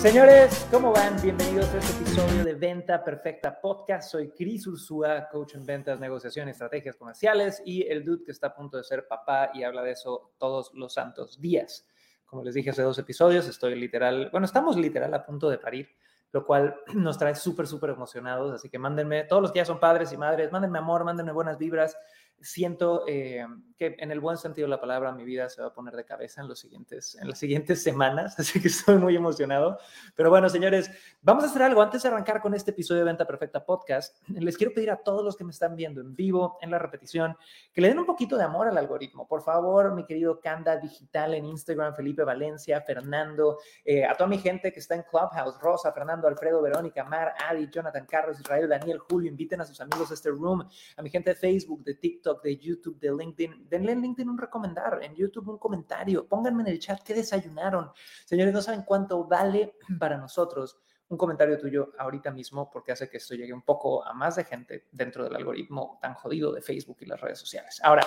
Señores, ¿cómo van? Bienvenidos a este episodio de Venta Perfecta Podcast. Soy Cris Ursúa, coach en ventas, negociación estrategias comerciales y el dude que está a punto de ser papá y habla de eso todos los santos días. Como les dije hace dos episodios, estoy literal, bueno, estamos literal a punto de parir, lo cual nos trae súper, súper emocionados. Así que mándenme, todos los que ya son padres y madres, mándenme amor, mándenme buenas vibras siento eh, que en el buen sentido de la palabra mi vida se va a poner de cabeza en, los siguientes, en las siguientes semanas, así que estoy muy emocionado. Pero bueno, señores, vamos a hacer algo. Antes de arrancar con este episodio de Venta Perfecta Podcast, les quiero pedir a todos los que me están viendo en vivo, en la repetición, que le den un poquito de amor al algoritmo. Por favor, mi querido Canda Digital en Instagram, Felipe Valencia, Fernando, eh, a toda mi gente que está en Clubhouse, Rosa, Fernando, Alfredo, Verónica, Mar, Adi, Jonathan, Carlos, Israel, Daniel, Julio, inviten a sus amigos a este room, a mi gente de Facebook, de TikTok, de YouTube, de LinkedIn. Denle en LinkedIn un recomendar, en YouTube un comentario. Pónganme en el chat qué desayunaron. Señores, no saben cuánto vale para nosotros un comentario tuyo ahorita mismo porque hace que esto llegue un poco a más de gente dentro del algoritmo tan jodido de Facebook y las redes sociales. Ahora,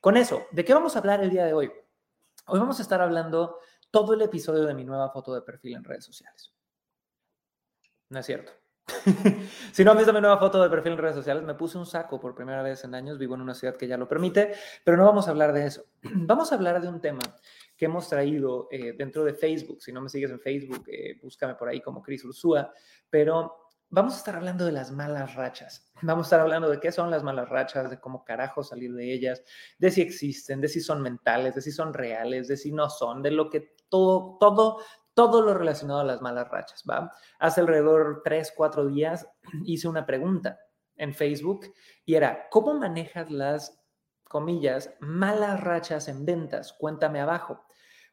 con eso, ¿de qué vamos a hablar el día de hoy? Hoy vamos a estar hablando todo el episodio de mi nueva foto de perfil en redes sociales. No es cierto. si no han visto mi nueva foto de perfil en redes sociales, me puse un saco por primera vez en años, vivo en una ciudad que ya lo permite, pero no vamos a hablar de eso. Vamos a hablar de un tema que hemos traído eh, dentro de Facebook. Si no me sigues en Facebook, eh, búscame por ahí como Cris Ursúa, pero vamos a estar hablando de las malas rachas. Vamos a estar hablando de qué son las malas rachas, de cómo carajo salir de ellas, de si existen, de si son mentales, de si son reales, de si no son, de lo que todo, todo todo lo relacionado a las malas rachas, ¿va? Hace alrededor tres, cuatro días hice una pregunta en Facebook y era, ¿cómo manejas las, comillas, malas rachas en ventas? Cuéntame abajo.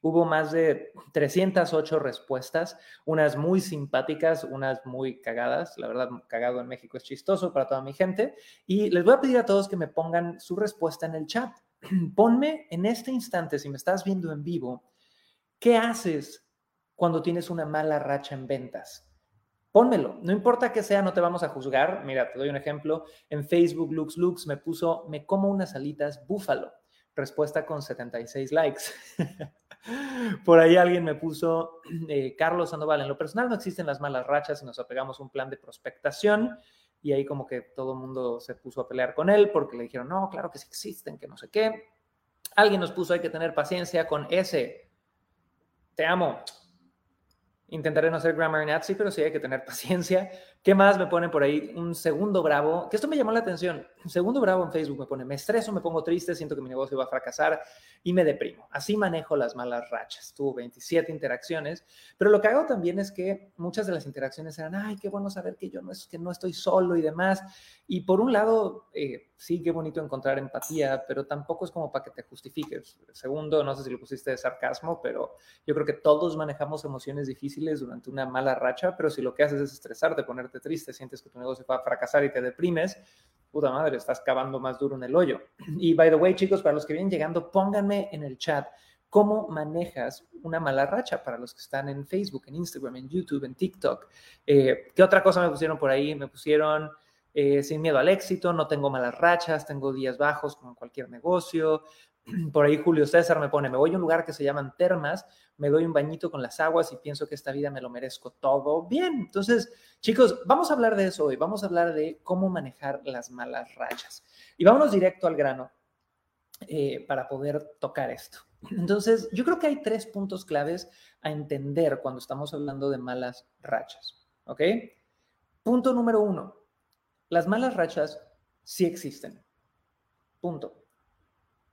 Hubo más de 308 respuestas, unas muy simpáticas, unas muy cagadas. La verdad, cagado en México es chistoso para toda mi gente. Y les voy a pedir a todos que me pongan su respuesta en el chat. Ponme en este instante, si me estás viendo en vivo, ¿qué haces cuando tienes una mala racha en ventas. Pónmelo, no importa que sea, no te vamos a juzgar. Mira, te doy un ejemplo. En Facebook, Lux Lux me puso, me como unas alitas búfalo. Respuesta con 76 likes. Por ahí alguien me puso, eh, Carlos Sandoval, en lo personal no existen las malas rachas y nos apegamos a un plan de prospectación. Y ahí como que todo el mundo se puso a pelear con él porque le dijeron, no, claro que sí existen, que no sé qué. Alguien nos puso, hay que tener paciencia con ese. Te amo. Intentaré no ser grammar nazi, pero sí hay que tener paciencia. ¿Qué más me ponen por ahí? Un segundo bravo, que esto me llamó la atención. Un segundo bravo en Facebook me pone, me estreso, me pongo triste, siento que mi negocio va a fracasar y me deprimo. Así manejo las malas rachas. Tuvo 27 interacciones, pero lo que hago también es que muchas de las interacciones eran, ay, qué bueno saber que yo no, es, que no estoy solo y demás. Y por un lado, eh, sí, qué bonito encontrar empatía, pero tampoco es como para que te justifiques. Segundo, no sé si lo pusiste de sarcasmo, pero yo creo que todos manejamos emociones difíciles durante una mala racha, pero si lo que haces es estresarte, ponerte triste, sientes que tu negocio va a fracasar y te deprimes, puta madre, estás cavando más duro en el hoyo. Y by the way, chicos, para los que vienen llegando, pónganme en el chat cómo manejas una mala racha para los que están en Facebook, en Instagram, en YouTube, en TikTok. Eh, ¿Qué otra cosa me pusieron por ahí? Me pusieron eh, sin miedo al éxito, no tengo malas rachas, tengo días bajos como en cualquier negocio. Por ahí Julio César me pone, me voy a un lugar que se llaman termas, me doy un bañito con las aguas y pienso que esta vida me lo merezco todo bien. Entonces, chicos, vamos a hablar de eso hoy, vamos a hablar de cómo manejar las malas rachas. Y vámonos directo al grano eh, para poder tocar esto. Entonces, yo creo que hay tres puntos claves a entender cuando estamos hablando de malas rachas. ¿Ok? Punto número uno, las malas rachas sí existen. Punto.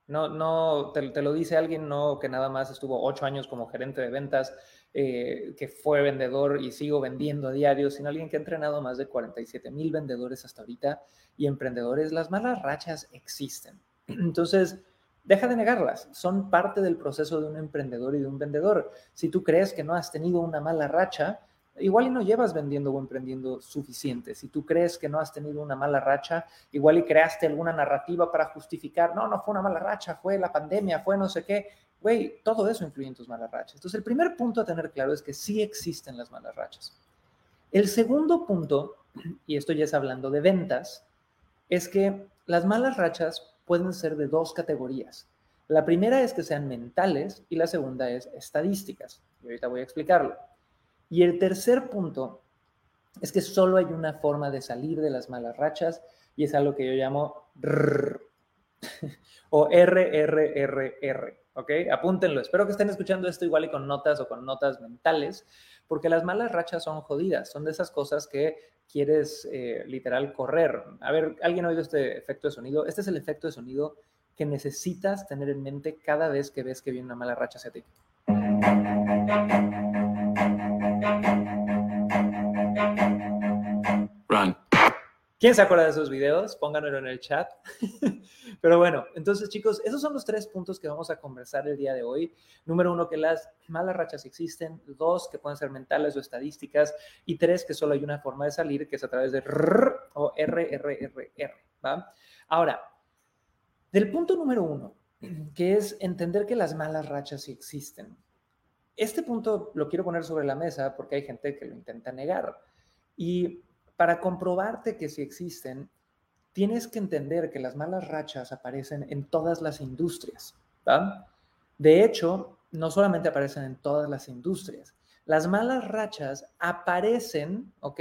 No, no, te, lo dice alguien no que nada más estuvo ocho años como gerente de ventas, eh, que fue vendedor y sigo vendiendo a diario, sino alguien que ha entrenado más de 47 mil vendedores hasta ahorita y emprendedores. Las malas rachas existen. Entonces, deja de negarlas. Son parte del proceso de un emprendedor y de un vendedor. Si tú crees que no has tenido una mala racha, igual y no llevas vendiendo o emprendiendo suficiente. Si tú crees que no has tenido una mala racha, igual y creaste alguna narrativa para justificar, no, no fue una mala racha, fue la pandemia, fue no sé qué. Güey, todo eso influye en tus malas rachas. Entonces, el primer punto a tener claro es que sí existen las malas rachas. El segundo punto, y esto ya es hablando de ventas, es que las malas rachas pueden ser de dos categorías. La primera es que sean mentales y la segunda es estadísticas. Y ahorita voy a explicarlo. Y el tercer punto es que solo hay una forma de salir de las malas rachas y es algo que yo llamo RRR, o RRRR, ¿ok? Apúntenlo. Espero que estén escuchando esto igual y con notas o con notas mentales, porque las malas rachas son jodidas, son de esas cosas que quieres eh, literal correr. A ver, ¿alguien ha oído este efecto de sonido? Este es el efecto de sonido que necesitas tener en mente cada vez que ves que viene una mala racha hacia ti. ¿Quién se acuerda de esos videos? Pónganlo en el chat. Pero bueno, entonces chicos, esos son los tres puntos que vamos a conversar el día de hoy. Número uno, que las malas rachas existen. Dos, que pueden ser mentales o estadísticas. Y tres, que solo hay una forma de salir, que es a través de RR o RRRR. ¿va? Ahora, del punto número uno, que es entender que las malas rachas existen. Este punto lo quiero poner sobre la mesa porque hay gente que lo intenta negar. Y para comprobarte que sí existen, tienes que entender que las malas rachas aparecen en todas las industrias. De hecho, no solamente aparecen en todas las industrias, las malas rachas aparecen, ¿ok?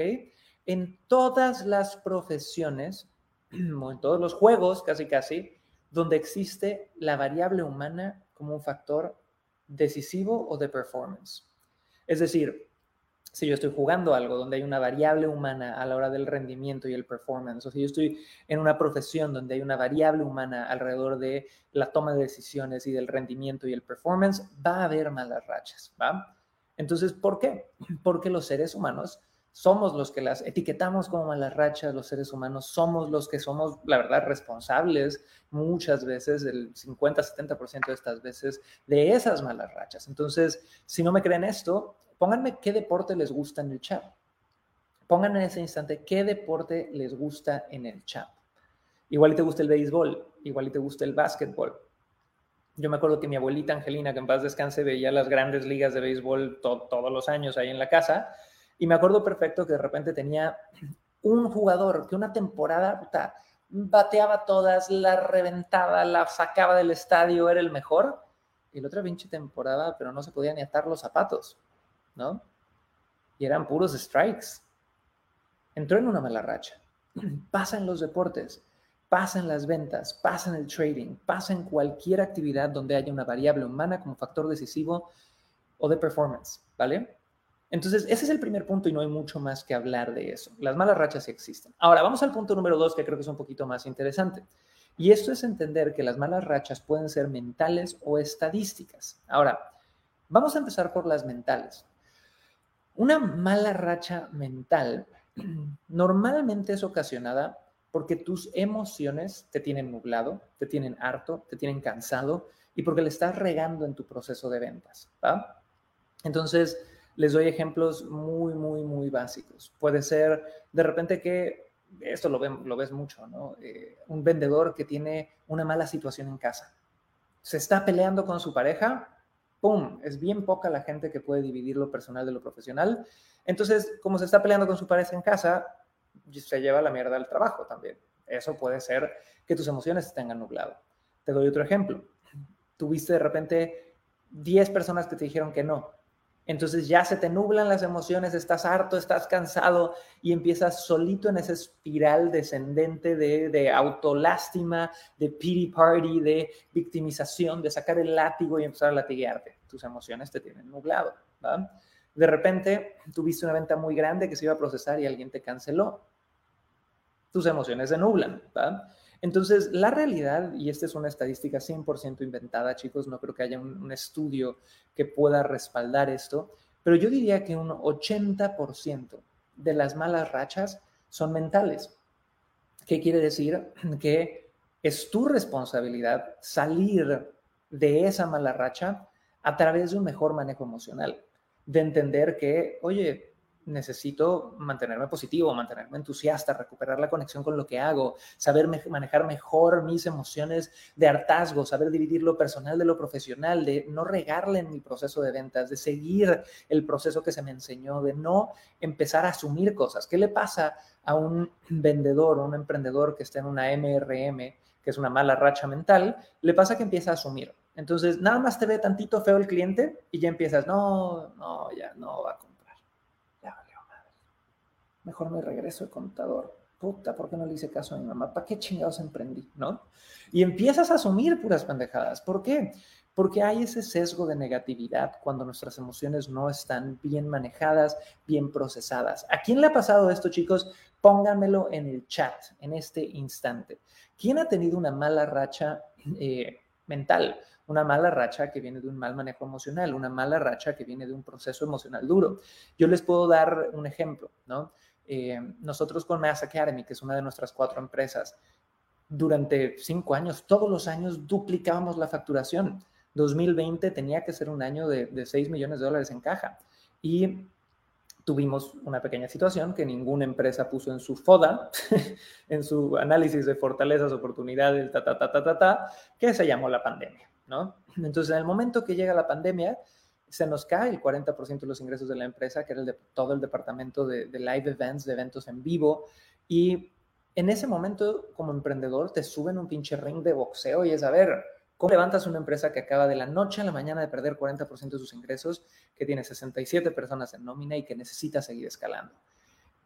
En todas las profesiones, en todos los juegos, casi casi, donde existe la variable humana como un factor decisivo o de performance. Es decir, si yo estoy jugando algo donde hay una variable humana a la hora del rendimiento y el performance, o si yo estoy en una profesión donde hay una variable humana alrededor de la toma de decisiones y del rendimiento y el performance, va a haber malas rachas, ¿va? Entonces, ¿por qué? Porque los seres humanos somos los que las etiquetamos como malas rachas, los seres humanos somos los que somos, la verdad, responsables muchas veces, el 50-70% de estas veces, de esas malas rachas. Entonces, si no me creen esto, pónganme qué deporte les gusta en el chat. Pongan en ese instante qué deporte les gusta en el chat. Igual te gusta el béisbol, igual te gusta el básquetbol. Yo me acuerdo que mi abuelita Angelina, que en paz descanse, veía las grandes ligas de béisbol todos los años ahí en la casa y me acuerdo perfecto que de repente tenía un jugador que una temporada bateaba todas, la reventaba, la sacaba del estadio, era el mejor. Y la otra pinche temporada, pero no se podía ni atar los zapatos, ¿no? Y eran puros strikes. Entró en una mala racha. Pasa en los deportes, pasa en las ventas, pasa en el trading, pasa en cualquier actividad donde haya una variable humana como factor decisivo o de performance, ¿vale? Entonces, ese es el primer punto y no hay mucho más que hablar de eso. Las malas rachas existen. Ahora, vamos al punto número dos, que creo que es un poquito más interesante. Y esto es entender que las malas rachas pueden ser mentales o estadísticas. Ahora, vamos a empezar por las mentales. Una mala racha mental normalmente es ocasionada porque tus emociones te tienen nublado, te tienen harto, te tienen cansado y porque le estás regando en tu proceso de ventas. Entonces, les doy ejemplos muy, muy, muy básicos. Puede ser de repente que, esto lo, ves mucho, ¿no? Eh, un vendedor que tiene una mala situación en casa. Se está peleando con su pareja, ¡pum! Es bien poca la gente que puede dividir lo personal de lo profesional. Entonces, como se está peleando con su pareja en casa, se lleva la mierda al trabajo también. Eso puede ser que tus emociones estén nublado. Te doy otro ejemplo. Tuviste de repente 10 personas que te dijeron que no entonces ya se te nublan las emociones, estás harto, estás cansado y empiezas solito en esa espiral descendente de, de autolástima, de pity party, de victimización, de sacar el látigo y empezar a latiguearte. Tus emociones te tienen nublado. De repente tuviste una venta muy grande que se iba a procesar y alguien te canceló. Tus emociones se nublan. Entonces, la realidad, y esta es una estadística 100% inventada, chicos, no creo que haya un, estudio que pueda respaldar esto, pero yo diría que un 80% de las malas rachas son mentales. ¿Qué quiere decir? Que es tu responsabilidad salir de esa mala racha a través de un mejor manejo emocional, de entender que, oye, necesito mantenerme positivo, mantenerme entusiasta, recuperar la conexión con lo que hago, saber manejar mejor mis emociones de hartazgo, saber dividir lo personal de lo profesional, de no regarle en mi proceso de ventas, de seguir el proceso que se me enseñó, de no empezar a asumir cosas. ¿Qué le pasa a un vendedor o un emprendedor que está en una MRM, que es una mala racha mental? Le pasa que empieza a asumir. Entonces, nada más te ve tantito feo el cliente y ya empiezas, no, no, ya no va a mejor me regreso el contador. Puta, ¿por qué no le hice caso a mi mamá? ¿Para qué chingados emprendí? ¿No? Y empiezas a asumir puras pendejadas. ¿Por qué? Porque hay ese sesgo de negatividad cuando nuestras emociones no están bien manejadas, bien procesadas. ¿A quién le ha pasado esto, chicos? Pónganmelo en el chat en este instante. ¿Quién ha tenido una mala racha eh, mental? Una mala racha que viene de un mal manejo emocional, una mala racha que viene de un proceso emocional duro. Yo les puedo dar un ejemplo, ¿no? Eh, nosotros con Mass Academy, que es una de nuestras cuatro empresas, durante cinco años, todos los años duplicábamos la facturación. 2020 tenía que ser un año de, de 6 millones de dólares en caja. Y tuvimos una pequeña situación que ninguna empresa puso en su FODA, en su análisis de fortalezas, oportunidades, ta, ta, ta, ta, ta, ta, que se llamó la pandemia, ¿no? Entonces, en el momento que llega la pandemia, se nos cae el 40% de los ingresos de la empresa, que era de todo el departamento de, live events, de eventos en vivo. Y en ese momento, como emprendedor, te suben un pinche ring de boxeo y es a ver, ¿cómo levantas una empresa que acaba de la noche a la mañana de perder 40% de sus ingresos, que tiene 67 personas en nómina y que necesita seguir escalando?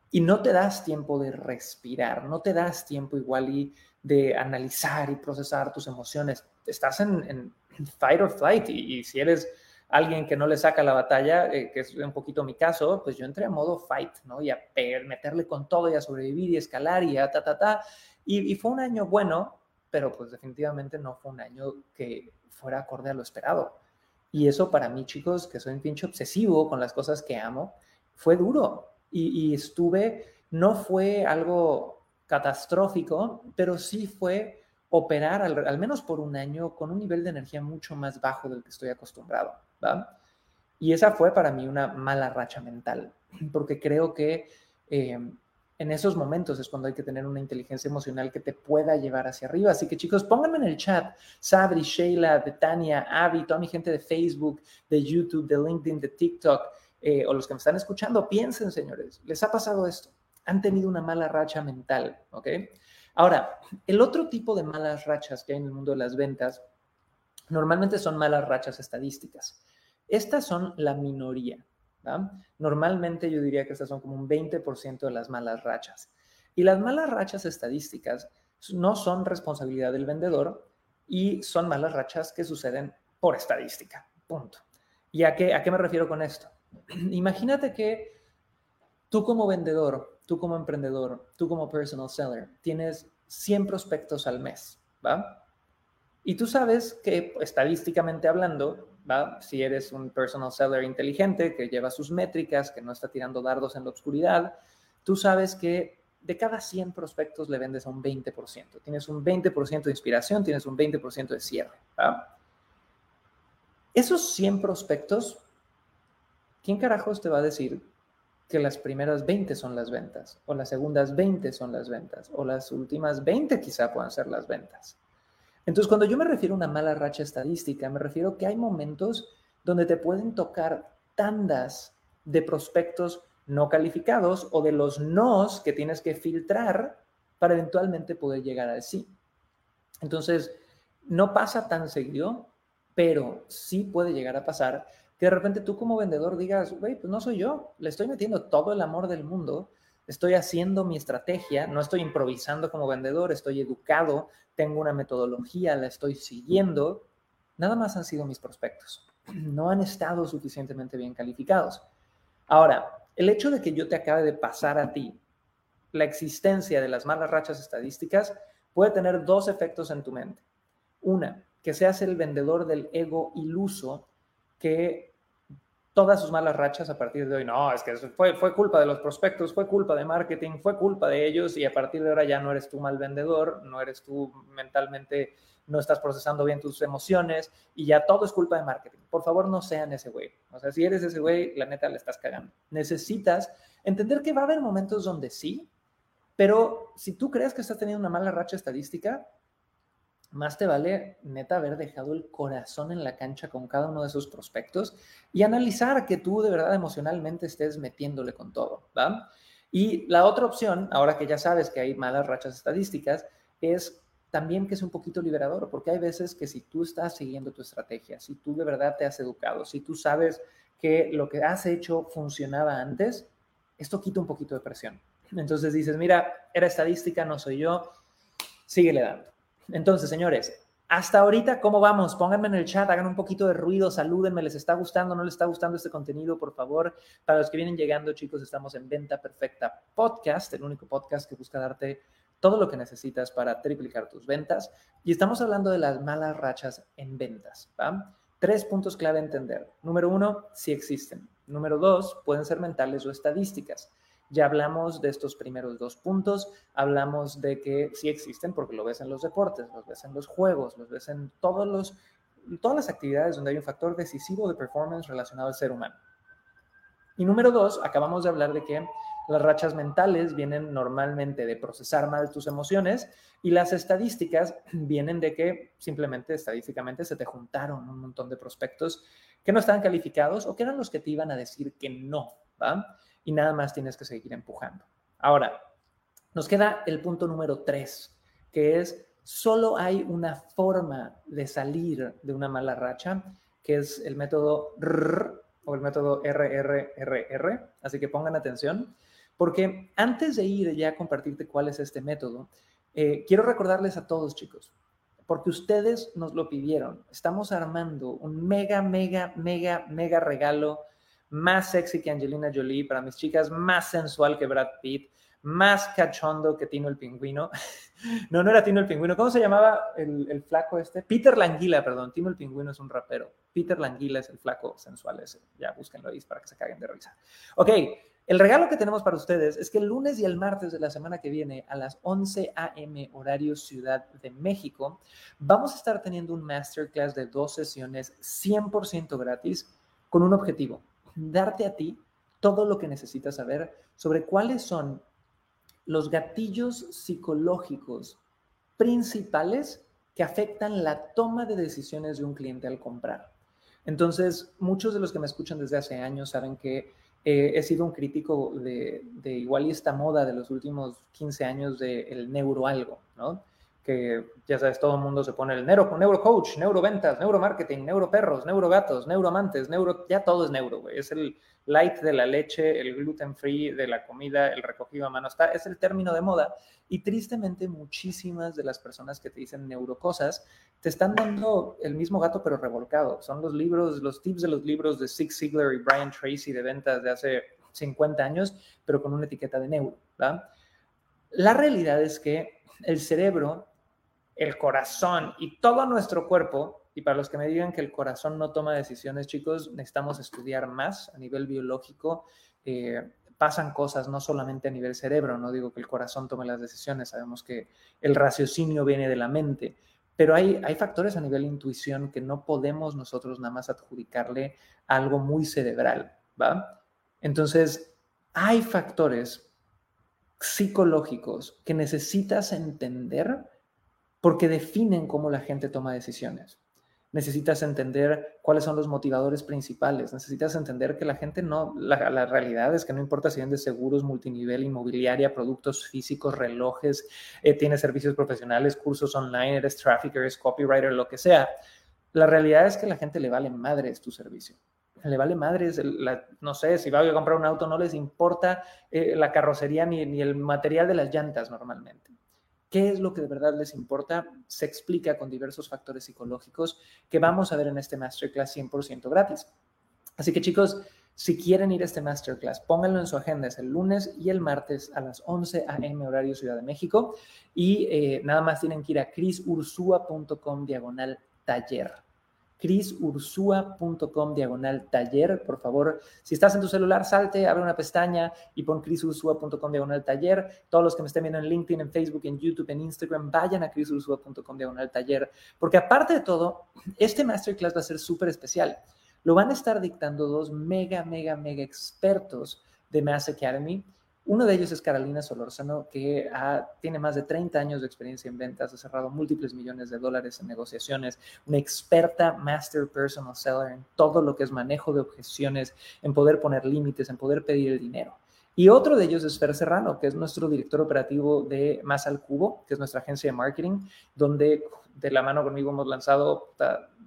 Y no te das tiempo de respirar, no te das tiempo igual y de analizar y procesar tus emociones. Estás en, fight or flight y si eres alguien que no le saca la batalla, eh, que es un poquito mi caso, pues yo entré a modo fight, ¿no? Y a meterle con todo y a sobrevivir y escalar y a ta, ta, ta. Y, fue un año bueno, pero pues definitivamente no fue un año que fuera acorde a lo esperado. Y eso para mí, chicos, que soy un pinche obsesivo con las cosas que amo, fue duro. Y, y estuve, no fue algo catastrófico, pero sí fue operar al, al, menos por un año con un nivel de energía mucho más bajo del que estoy acostumbrado. Y esa fue para mí una mala racha mental, porque creo que eh, en esos momentos es cuando hay que tener una inteligencia emocional que te pueda llevar hacia arriba. Así que chicos, pónganme en el chat, Sabri, Sheila, de Tania, Avi, toda mi gente de Facebook, de YouTube, de LinkedIn, de TikTok, eh, o los que me están escuchando, piensen, señores, ¿les ha pasado esto? Han tenido una mala racha mental, ¿ok? Ahora, el otro tipo de malas rachas que hay en el mundo de las ventas normalmente son malas rachas estadísticas. Estas son la minoría. Normalmente yo diría que estas son como un 20% de las malas rachas. Y las malas rachas estadísticas no son responsabilidad del vendedor y son malas rachas que suceden por estadística. Punto. ¿Y a qué, a qué me refiero con esto? Imagínate que tú como vendedor, tú como emprendedor, tú como personal seller, tienes 100 prospectos al mes, ¿va? Y tú sabes que estadísticamente hablando, si eres un personal seller inteligente que lleva sus métricas, que no está tirando dardos en la oscuridad, tú sabes que de cada 100 prospectos le vendes a un 20%. Tienes un 20% de inspiración, tienes un 20% de cierre. Esos 100 prospectos, ¿quién carajos te va a decir que las primeras 20 son las ventas? O las segundas 20 son las ventas? O las últimas 20 quizá puedan ser las ventas. Entonces, cuando yo me refiero a una mala racha estadística, me refiero que hay momentos donde te pueden tocar tandas de prospectos no calificados o de los nos que tienes que filtrar para eventualmente poder llegar al sí. Entonces, no pasa tan seguido, pero sí puede llegar a pasar que de repente tú como vendedor digas, güey, pues no soy yo, le estoy metiendo todo el amor del mundo, estoy haciendo mi estrategia, no estoy improvisando como vendedor, estoy educado, tengo una metodología, la estoy siguiendo, nada más han sido mis prospectos. No han estado suficientemente bien calificados. Ahora, el hecho de que yo te acabe de pasar a ti la existencia de las malas rachas estadísticas puede tener dos efectos en tu mente. Una, que seas el vendedor del ego iluso que todas sus malas rachas a partir de hoy. No, es que fue, fue culpa de los prospectos, fue culpa de marketing, fue culpa de ellos y a partir de ahora ya no eres tú mal vendedor, no eres tú mentalmente, no estás procesando bien tus emociones y ya todo es culpa de marketing. Por favor, no sean ese güey. O sea, si eres ese güey, la neta le estás cagando. Necesitas entender que va a haber momentos donde sí, pero si tú crees que estás teniendo una mala racha estadística, más te vale neta haber dejado el corazón en la cancha con cada uno de esos prospectos y analizar que tú de verdad emocionalmente estés metiéndole con todo, ¿va? Y la otra opción, ahora que ya sabes que hay malas rachas estadísticas, es también que es un poquito liberador, porque hay veces que si tú estás siguiendo tu estrategia, si tú de verdad te has educado, si tú sabes que lo que has hecho funcionaba antes, esto quita un poquito de presión. Entonces dices, mira, era estadística, no soy yo, síguele dando. Entonces, señores, hasta ahorita, ¿cómo vamos? Pónganme en el chat, hagan un poquito de ruido, salúdenme, ¿les está gustando, no les está gustando este contenido, por favor? Para los que vienen llegando, chicos, estamos en Venta Perfecta Podcast, el único podcast que busca darte todo lo que necesitas para triplicar tus ventas. Y estamos hablando de las malas rachas en ventas. Tres puntos clave a entender. Número uno, si existen. Número dos, pueden ser mentales o estadísticas. Ya hablamos de estos primeros dos puntos, hablamos de que sí existen porque lo ves en los deportes, los ves en los juegos, los ves en todos los, todas las actividades donde hay un factor decisivo de performance relacionado al ser humano. Y número dos, acabamos de hablar de que las rachas mentales vienen normalmente de procesar mal tus emociones y las estadísticas vienen de que simplemente estadísticamente se te juntaron un montón de prospectos que no estaban calificados o que eran los que te iban a decir que no, ¿va? Y nada más tienes que seguir empujando. Ahora, nos queda el punto número tres, que es solo hay una forma de salir de una mala racha, que es el método RR o el método RRRR. Así que pongan atención, porque antes de ir ya a compartirte cuál es este método, eh, quiero recordarles a todos, chicos, porque ustedes nos lo pidieron. Estamos armando un mega, mega, mega, mega regalo más sexy que Angelina Jolie, para mis chicas, más sensual que Brad Pitt, más cachondo que Tino el Pingüino. no, no era Tino el Pingüino. ¿Cómo se llamaba el, flaco este? Peter Languila, perdón. Tino el Pingüino es un rapero. Peter Languila es el flaco sensual ese. Ya búsquenlo ahí para que se caguen de risa. Ok, el regalo que tenemos para ustedes es que el lunes y el martes de la semana que viene a las 11 a.m. horario Ciudad de México, vamos a estar teniendo un masterclass de dos sesiones 100% gratis con un objetivo darte a ti todo lo que necesitas saber sobre cuáles son los gatillos psicológicos principales que afectan la toma de decisiones de un cliente al comprar. Entonces, muchos de los que me escuchan desde hace años saben que eh, he sido un crítico de, igual y esta moda de los últimos 15 años del de neuroalgo, ¿no? Que ya sabes, todo el mundo se pone el neuro, neurocoach, neuroventas, neuromarketing, neuroperros, neurogatos, neuroamantes, neuro, ya todo es neuro, güey. Es el light de la leche, el gluten free de la comida, el recogido a mano, está, es el término de moda. Y tristemente muchísimas de las personas que te dicen neurocosas te están dando el mismo gato pero revolcado. Son los libros, los tips de los libros de Zig Ziglar y Brian Tracy de ventas de hace 50 años, pero con una etiqueta de neuro. La realidad es que el cerebro el corazón y todo nuestro cuerpo, y para los que me digan que el corazón no toma decisiones, chicos, necesitamos estudiar más a nivel biológico. Eh, pasan cosas no solamente a nivel cerebro, no digo que el corazón tome las decisiones, sabemos que el raciocinio viene de la mente, pero hay, hay factores a nivel intuición que no podemos nosotros nada más adjudicarle algo muy cerebral, ¿va? Entonces, hay factores psicológicos que necesitas entender porque definen cómo la gente toma decisiones. Necesitas entender cuáles son los motivadores principales. Necesitas entender que la gente no, la, realidad es que no importa si vendes seguros, multinivel, inmobiliaria, productos físicos, relojes, eh, tienes servicios profesionales, cursos online, eres trafficker, eres copywriter, lo que sea. La realidad es que a la gente le vale madres tu servicio le vale madres, no sé, si va a comprar un auto, no les importa eh, la carrocería ni, ni, el material de las llantas normalmente qué es lo que de verdad les importa, se explica con diversos factores psicológicos que vamos a ver en este masterclass 100% gratis. Así que chicos, si quieren ir a este masterclass, pónganlo en su agenda, es el lunes y el martes a las 11 a.m. horario Ciudad de México y eh, nada más tienen que ir a crisursua.com diagonal taller. chrisursua.com diagonal taller. Por favor, si estás en tu celular, salte, abre una pestaña y pon chrisursua.com diagonal taller. Todos los que me estén viendo en LinkedIn, en Facebook, en YouTube, en Instagram, vayan a chrisursua.com diagonal taller. Porque aparte de todo, este masterclass va a ser súper especial. Lo van a estar dictando dos mega, mega, mega expertos de Mass Academy uno de ellos es Carolina Solórzano, que tiene más de 30 años de experiencia en ventas, ha cerrado múltiples millones de dólares en negociaciones, una experta master personal seller en todo lo que es manejo de objeciones, en poder poner límites, en poder pedir el dinero. Y otro de ellos es Fer Serrano, que es nuestro director operativo de Más al Cubo, que es nuestra agencia de marketing, donde de la mano conmigo hemos lanzado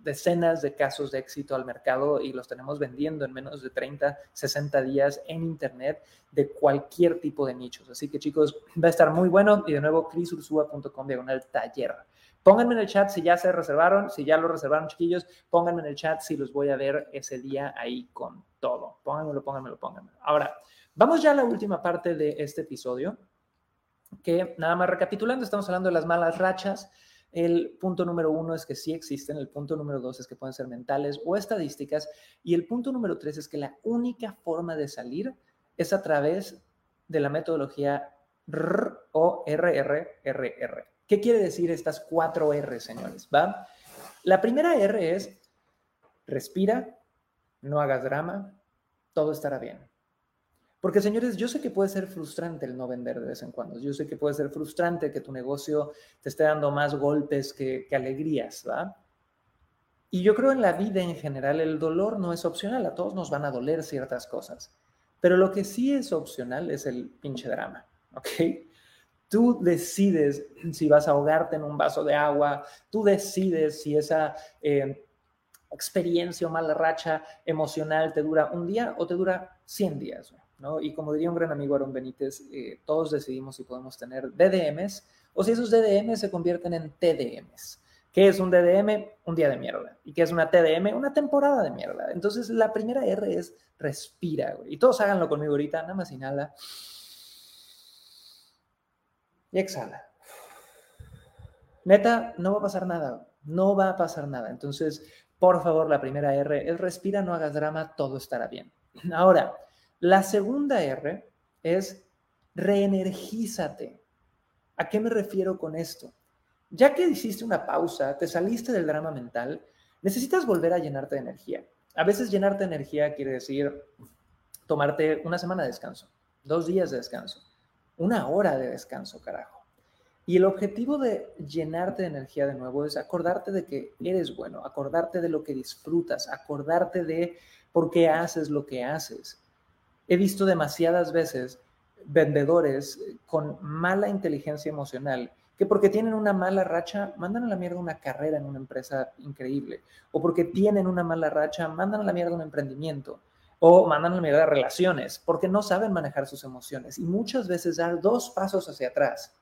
decenas de casos de éxito al mercado y los tenemos vendiendo en menos de 30, 60 días en Internet de cualquier tipo de nichos. Así que chicos, va a estar muy bueno y de nuevo crisursua.com diagonal taller. Pónganme en el chat si ya se reservaron, si ya lo reservaron chiquillos, pónganme en el chat si los voy a ver ese día ahí con todo. Pónganmelo, pónganmelo, pónganmelo. Ahora, vamos ya a la última parte de este episodio, que nada más recapitulando, estamos hablando de las malas rachas, el punto número uno es que sí existen, el punto número dos es que pueden ser mentales o estadísticas, y el punto número tres es que la única forma de salir es a través de la metodología RR o RRRR. ¿Qué quiere decir estas cuatro R, señores? ¿Va? La primera R es respira, no hagas drama, todo estará bien. Porque señores, yo sé que puede ser frustrante el no vender de vez en cuando. Yo sé que puede ser frustrante que tu negocio te esté dando más golpes que, alegrías, ¿va? Y yo creo en la vida en general el dolor no es opcional. A todos nos van a doler ciertas cosas. Pero lo que sí es opcional es el pinche drama, ¿ok? Tú decides si vas a ahogarte en un vaso de agua, tú decides si esa eh, experiencia o mala racha emocional te dura un día o te dura 100 días. Y como diría un gran amigo Aaron Benítez, eh, todos decidimos si podemos tener DDMs o si esos DDMs se convierten en TDMs. ¿Qué es un DDM? Un día de mierda. ¿Y qué es una TDM? Una temporada de mierda. Entonces, la primera R es respira, Y todos háganlo conmigo ahorita, nada más inhala. Y exhala. Neta, no va a pasar nada. No va a pasar nada. Entonces, por favor, la primera R es respira, no hagas drama, todo estará bien. Ahora, la segunda R es reenergízate. ¿A qué me refiero con esto? Ya que hiciste una pausa, te saliste del drama mental, necesitas volver a llenarte de energía. A veces llenarte de energía quiere decir tomarte una semana de descanso, dos días de descanso, una hora de descanso, carajo. Y el objetivo de llenarte de energía de nuevo es acordarte de que eres bueno, acordarte de lo que disfrutas, acordarte de por qué haces lo que haces he visto demasiadas veces vendedores con mala inteligencia emocional que porque tienen una mala racha mandan a la mierda una carrera en una empresa increíble o porque tienen una mala racha mandan a la mierda un emprendimiento o mandan a la mierda relaciones porque no saben manejar sus emociones y muchas veces dar dos pasos hacia atrás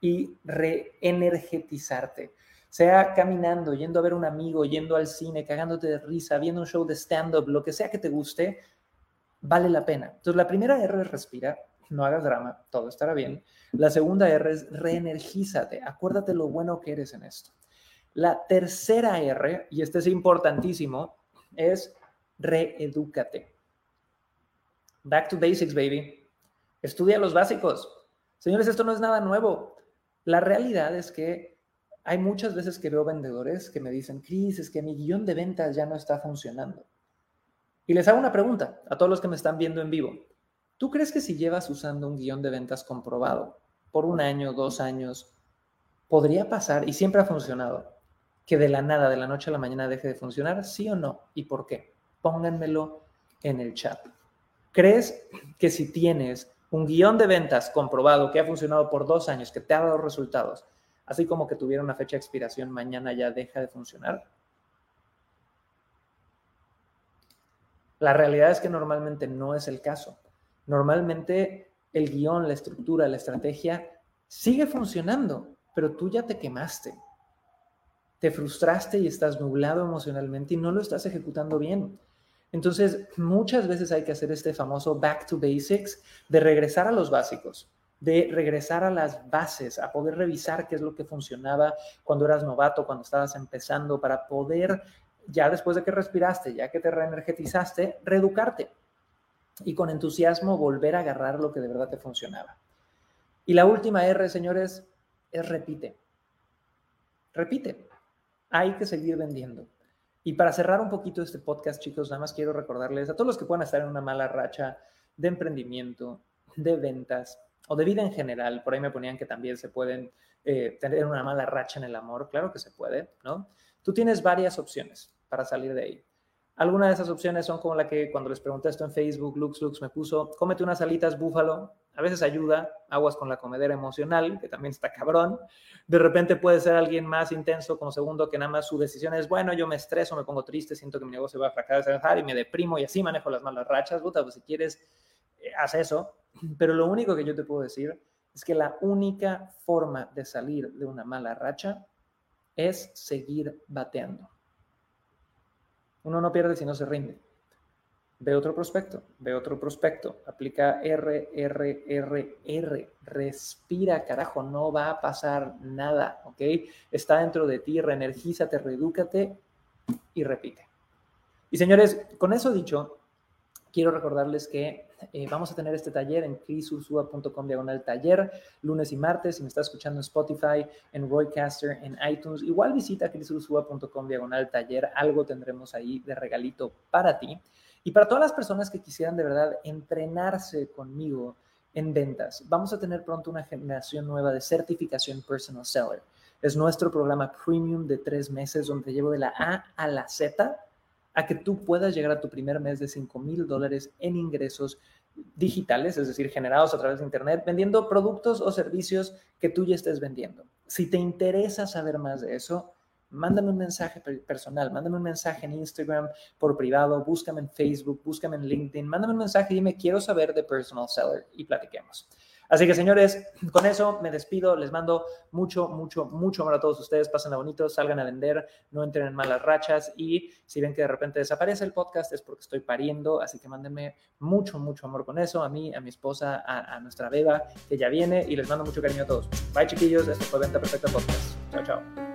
y reenergetizarte sea caminando, yendo a ver un amigo, yendo al cine, cagándote de risa, viendo un show de stand-up, lo que sea que te guste, vale la pena. Entonces, la primera R es respira, no hagas drama, todo estará bien. La segunda R es reenergízate, acuérdate lo bueno que eres en esto. La tercera R, y este es importantísimo, es reedúcate. Back to basics, baby. Estudia los básicos. Señores, esto no es nada nuevo. La realidad es que hay muchas veces que veo vendedores que me dicen, Cris, es que mi guion de ventas ya no está funcionando. Y les hago una pregunta a todos los que me están viendo en vivo. ¿Tú crees que si llevas usando un guion de ventas comprobado por un año, dos años, podría pasar, y siempre ha funcionado, que de la nada, de la noche a la mañana deje de funcionar? ¿Sí o no? ¿Y por qué? Pónganmelo en el chat. ¿Crees que si tienes un guion de ventas comprobado que ha funcionado por dos años, que te ha dado resultados, así como que tuviera una fecha de expiración, mañana ya deja de funcionar? La realidad es que normalmente no es el caso. Normalmente el guion, la estructura, la estrategia sigue funcionando, pero tú ya te quemaste. Te frustraste y estás nublado emocionalmente y no lo estás ejecutando bien. Entonces, muchas veces hay que hacer este famoso back to basics de regresar a los básicos, de regresar a las bases, a poder revisar qué es lo que funcionaba cuando eras novato, cuando estabas empezando, para poder ya después de que respiraste, ya que te reenergetizaste, reeducarte y con entusiasmo volver a agarrar lo que de verdad te funcionaba. Y la última R, señores, es repite. Repite. Hay que seguir vendiendo. Y para cerrar un poquito este podcast, chicos, nada más quiero recordarles a todos los que puedan estar en una mala racha de emprendimiento, de ventas o de vida en general, por ahí me ponían que también se pueden eh, tener una mala racha en el amor, claro que se puede, ¿no? Tú tienes varias opciones para salir de ahí. Algunas de esas opciones son como la que cuando les pregunté esto en Facebook, Lux Lux me puso, cómete unas alitas búfalo, a veces ayuda, aguas con la comedera emocional, que también está cabrón. De repente puede ser alguien más intenso como segundo que nada más su decisión es, bueno, yo me estreso, me pongo triste, siento que mi negocio va a fracasar y me deprimo y así manejo las malas rachas. Puta, pues si quieres, eh, haz eso. Pero lo único que yo te puedo decir es que la única forma de salir de una mala racha es seguir bateando. Uno no pierde si no se rinde. Ve otro prospecto, ve otro prospecto, aplica R, R, R, R, respira, carajo, no va a pasar nada, ¿ok? Está dentro de ti, reenergízate, reedúcate y repite. Y señores, con eso dicho, quiero recordarles que eh, vamos a tener este taller en crisursua.com diagonal taller, lunes y martes. Si me estás escuchando en Spotify, en Roycaster, en iTunes, igual visita crisursua.com diagonal taller. Algo tendremos ahí de regalito para ti. Y para todas las personas que quisieran de verdad entrenarse conmigo en ventas, vamos a tener pronto una generación nueva de certificación personal seller. Es nuestro programa premium de tres meses donde llevo de la A a la Z a que tú puedas llegar a tu primer mes de 5 mil dólares en ingresos digitales, es decir, generados a través de Internet, vendiendo productos o servicios que tú ya estés vendiendo. Si te interesa saber más de eso, mándame un mensaje personal, mándame un mensaje en Instagram por privado, búscame en Facebook, búscame en LinkedIn, mándame un mensaje y dime, quiero saber de Personal Seller y platiquemos. Así que señores, con eso me despido, les mando mucho, mucho, mucho amor a todos ustedes, pásenla bonito, salgan a vender, no entren en malas rachas. Y si ven que de repente desaparece el podcast es porque estoy pariendo, así que mándenme mucho, mucho amor con eso, a mí, a mi esposa, a, a nuestra beba que ya viene. Y les mando mucho cariño a todos. Bye chiquillos, esto fue Venta Perfecta Podcast. Chao, chao.